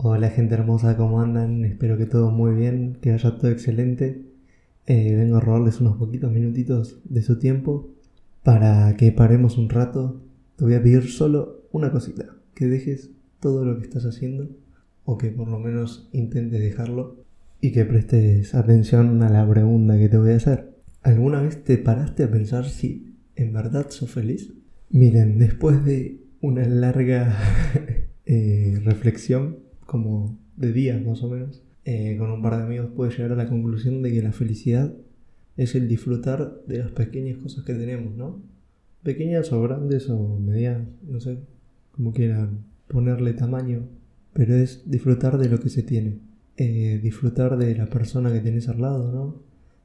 Hola gente hermosa, ¿cómo andan? Espero que todo muy bien, que vaya todo excelente. Eh, vengo a robarles unos poquitos minutitos de su tiempo para que paremos un rato. Te voy a pedir solo una cosita, que dejes todo lo que estás haciendo o que por lo menos intentes dejarlo y que prestes atención a la pregunta que te voy a hacer. ¿Alguna vez te paraste a pensar si en verdad sos feliz? Miren, después de una larga eh, reflexión, como de días más o menos, eh, con un par de amigos pude llegar a la conclusión de que la felicidad es el disfrutar de las pequeñas cosas que tenemos, ¿no? Pequeñas o grandes o medianas, no sé, como quieran ponerle tamaño, pero es disfrutar de lo que se tiene, eh, disfrutar de la persona que tienes al lado, ¿no?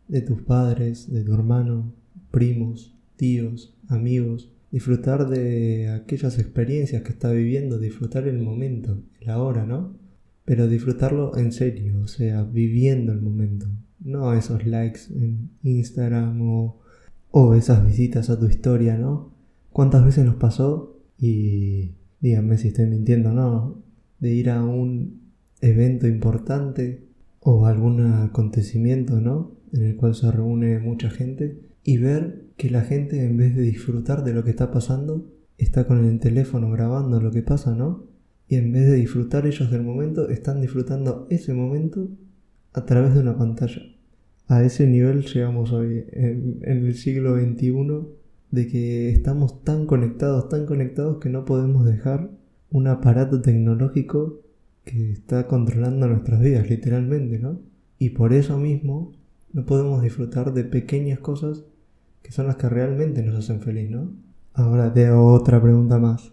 De tus padres, de tu hermano, primos, tíos, amigos, disfrutar de aquellas experiencias que está viviendo, disfrutar el momento, el ahora, ¿no? Pero disfrutarlo en serio, o sea, viviendo el momento, no esos likes en Instagram o, o esas visitas a tu historia, ¿no? ¿Cuántas veces nos pasó? Y díganme si estoy mintiendo o no, de ir a un evento importante o algún acontecimiento, ¿no? En el cual se reúne mucha gente y ver que la gente en vez de disfrutar de lo que está pasando, está con el teléfono grabando lo que pasa, ¿no? Y en vez de disfrutar ellos del momento, están disfrutando ese momento a través de una pantalla. A ese nivel llegamos hoy, en, el siglo XXI, de que estamos tan conectados, tan conectados que no podemos dejar un aparato tecnológico que está controlando nuestras vidas, literalmente, ¿no? Y por eso mismo no podemos disfrutar de pequeñas cosas que son las que realmente nos hacen feliz, ¿no? Ahora te hago otra pregunta más.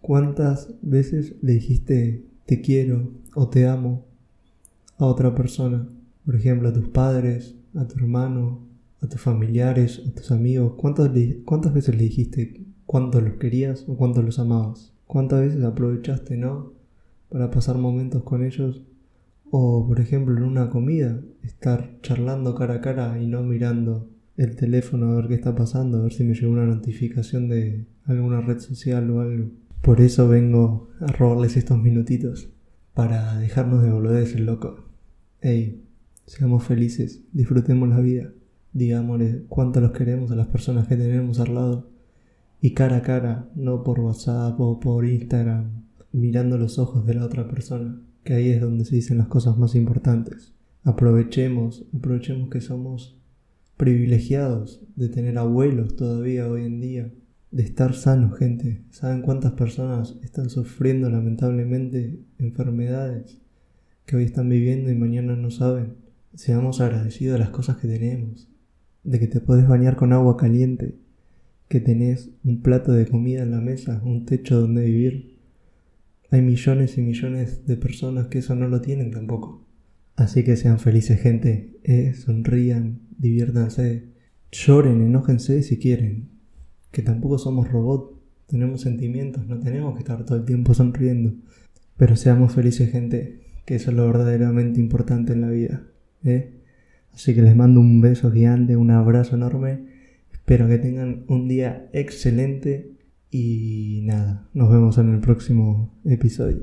¿Cuántas veces le dijiste te quiero o te amo a otra persona? Por ejemplo, a tus padres, a tu hermano, a tus familiares, a tus amigos. ¿Cuántas, cuántas veces le dijiste cuánto los querías o cuánto los amabas? ¿Cuántas veces aprovechaste, no? Para pasar momentos con ellos. O, por ejemplo, en una comida, estar charlando cara a cara y no mirando el teléfono a ver qué está pasando, a ver si me llegó una notificación de alguna red social o algo. Por eso vengo a robarles estos minutitos, para dejarnos de el loco. Ey, seamos felices, disfrutemos la vida, digámosle cuánto los queremos a las personas que tenemos al lado, y cara a cara, no por WhatsApp o por Instagram, mirando los ojos de la otra persona, que ahí es donde se dicen las cosas más importantes. Aprovechemos, aprovechemos que somos privilegiados de tener abuelos todavía hoy en día, de estar sanos, gente. ¿Saben cuántas personas están sufriendo lamentablemente enfermedades que hoy están viviendo y mañana no saben? Seamos agradecidos de las cosas que tenemos, de que te puedes bañar con agua caliente, que tenés un plato de comida en la mesa, un techo donde vivir. Hay millones y millones de personas que eso no lo tienen tampoco. Así que sean felices, gente. Eh, sonrían, diviértanse, lloren, enójense si quieren. Que tampoco somos robots, tenemos sentimientos, no tenemos que estar todo el tiempo sonriendo. Pero seamos felices, gente, que eso es lo verdaderamente importante en la vida. ¿eh? Así que les mando un beso gigante, un abrazo enorme. Espero que tengan un día excelente y nada, nos vemos en el próximo episodio.